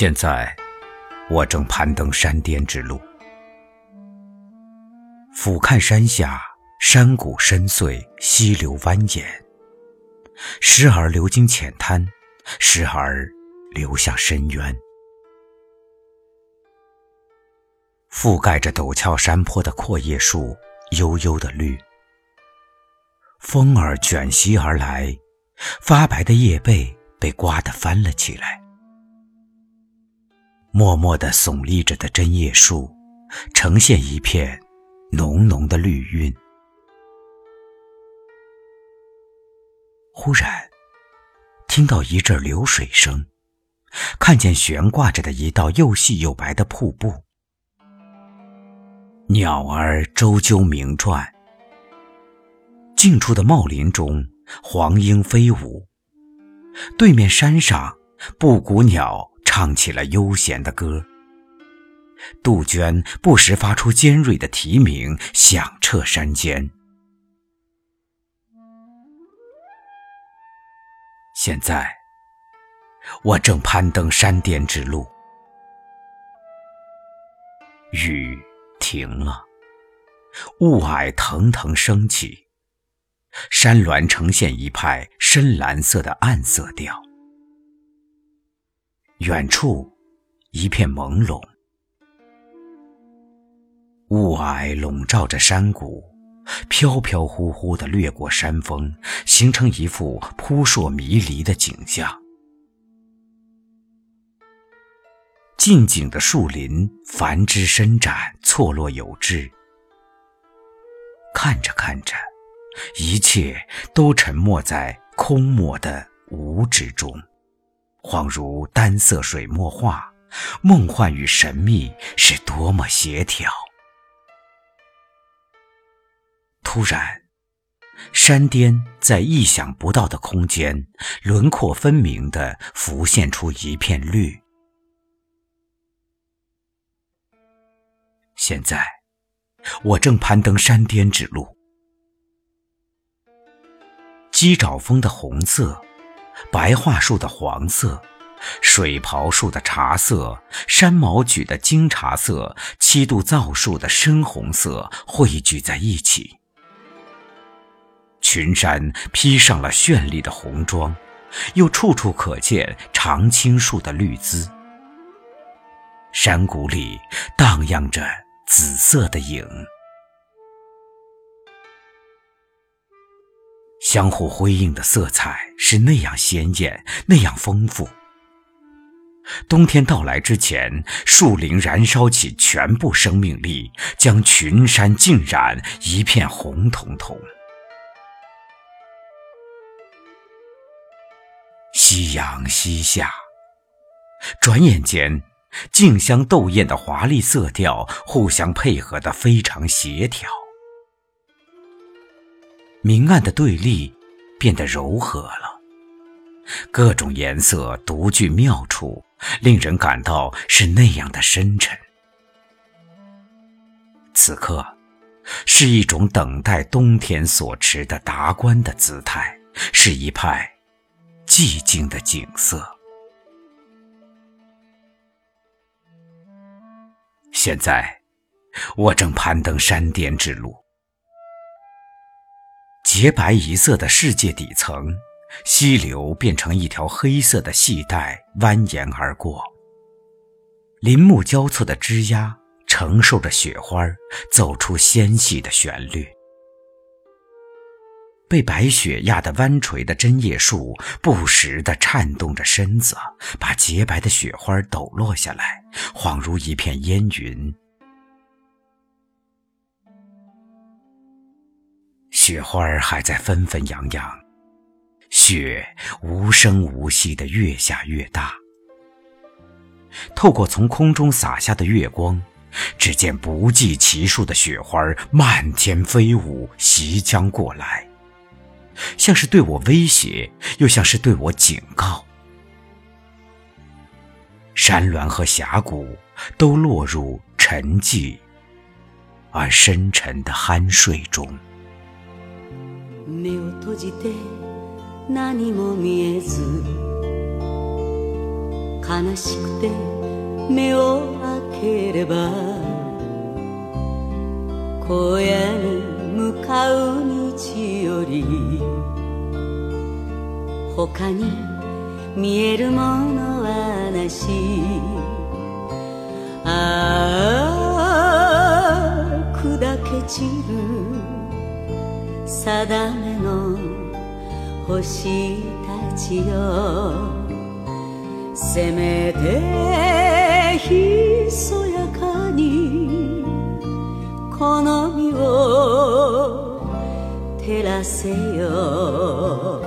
现在，我正攀登山巅之路，俯瞰山下山谷深邃，溪流蜿蜒，时而流经浅滩，时而流向深渊。覆盖着陡峭山坡的阔叶树，悠悠的绿。风儿卷袭而来，发白的叶背被刮得翻了起来。默默地耸立着的针叶树，呈现一片浓浓的绿晕。忽然，听到一阵流水声，看见悬挂着的一道又细又白的瀑布。鸟儿周啾鸣啭，近处的茂林中，黄莺飞舞。对面山上，布谷鸟唱起了悠闲的歌。杜鹃不时发出尖锐的啼鸣，响彻山间。现在，我正攀登山巅之路，雨。停了，雾霭腾腾升起，山峦呈现一派深蓝色的暗色调。远处一片朦胧，雾霭笼罩着山谷，飘飘忽忽地掠过山峰，形成一幅扑朔迷离的景象。近景的树林繁枝伸展，错落有致。看着看着，一切都沉没在空漠的无之中，恍如单色水墨画，梦幻与神秘是多么协调。突然，山巅在意想不到的空间，轮廓分明地浮现出一片绿。现在，我正攀登山巅之路。鸡爪峰的红色，白桦树的黄色，水袍树的茶色，山毛榉的金茶色，七度皂树的深红色汇聚在一起。群山披上了绚丽的红装，又处处可见常青树的绿姿。山谷里荡漾着。紫色的影，相互辉映的色彩是那样鲜艳，那样丰富。冬天到来之前，树林燃烧起全部生命力，将群山浸染一片红彤彤。夕阳西下，转眼间。竞相斗艳的华丽色调，互相配合的非常协调。明暗的对立变得柔和了，各种颜色独具妙处，令人感到是那样的深沉。此刻，是一种等待冬天所持的达观的姿态，是一派寂静的景色。现在，我正攀登山巅之路。洁白一色的世界底层，溪流变成一条黑色的细带，蜿蜒而过。林木交错的枝桠承受着雪花，奏出纤细的旋律。被白雪压得弯垂的针叶树，不时地颤动着身子，把洁白的雪花抖落下来，恍如一片烟云。雪花还在纷纷扬扬，雪无声无息地越下越大。透过从空中洒下的月光，只见不计其数的雪花漫天飞舞，袭将过来。像是对我威胁，又像是对我警告。山峦和峡谷都落入沉寂而深沉的酣睡中。目を閉じて何も見えず悲しくて目を開ければ荒野に向かう道より他に見えるものはなし。ああ砕け散る定めの星たちよ。せめてひそやかにこの身を照らせよ。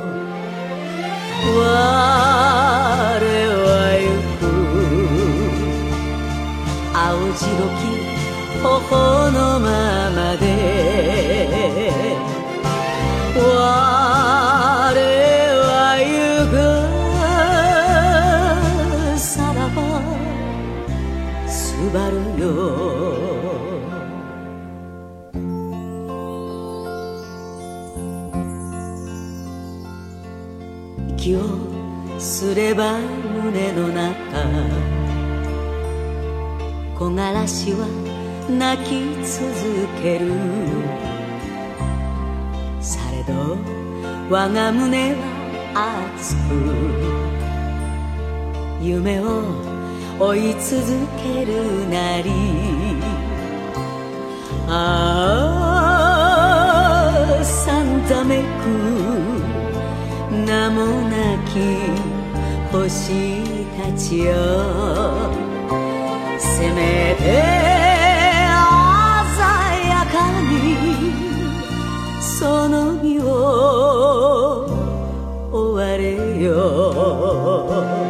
すれば胸の中木枯らしは泣き続けるされど我が胸は熱く夢を追い続けるなりああさんざめく名もなき星たちよせめて鮮やかにその身を追われよ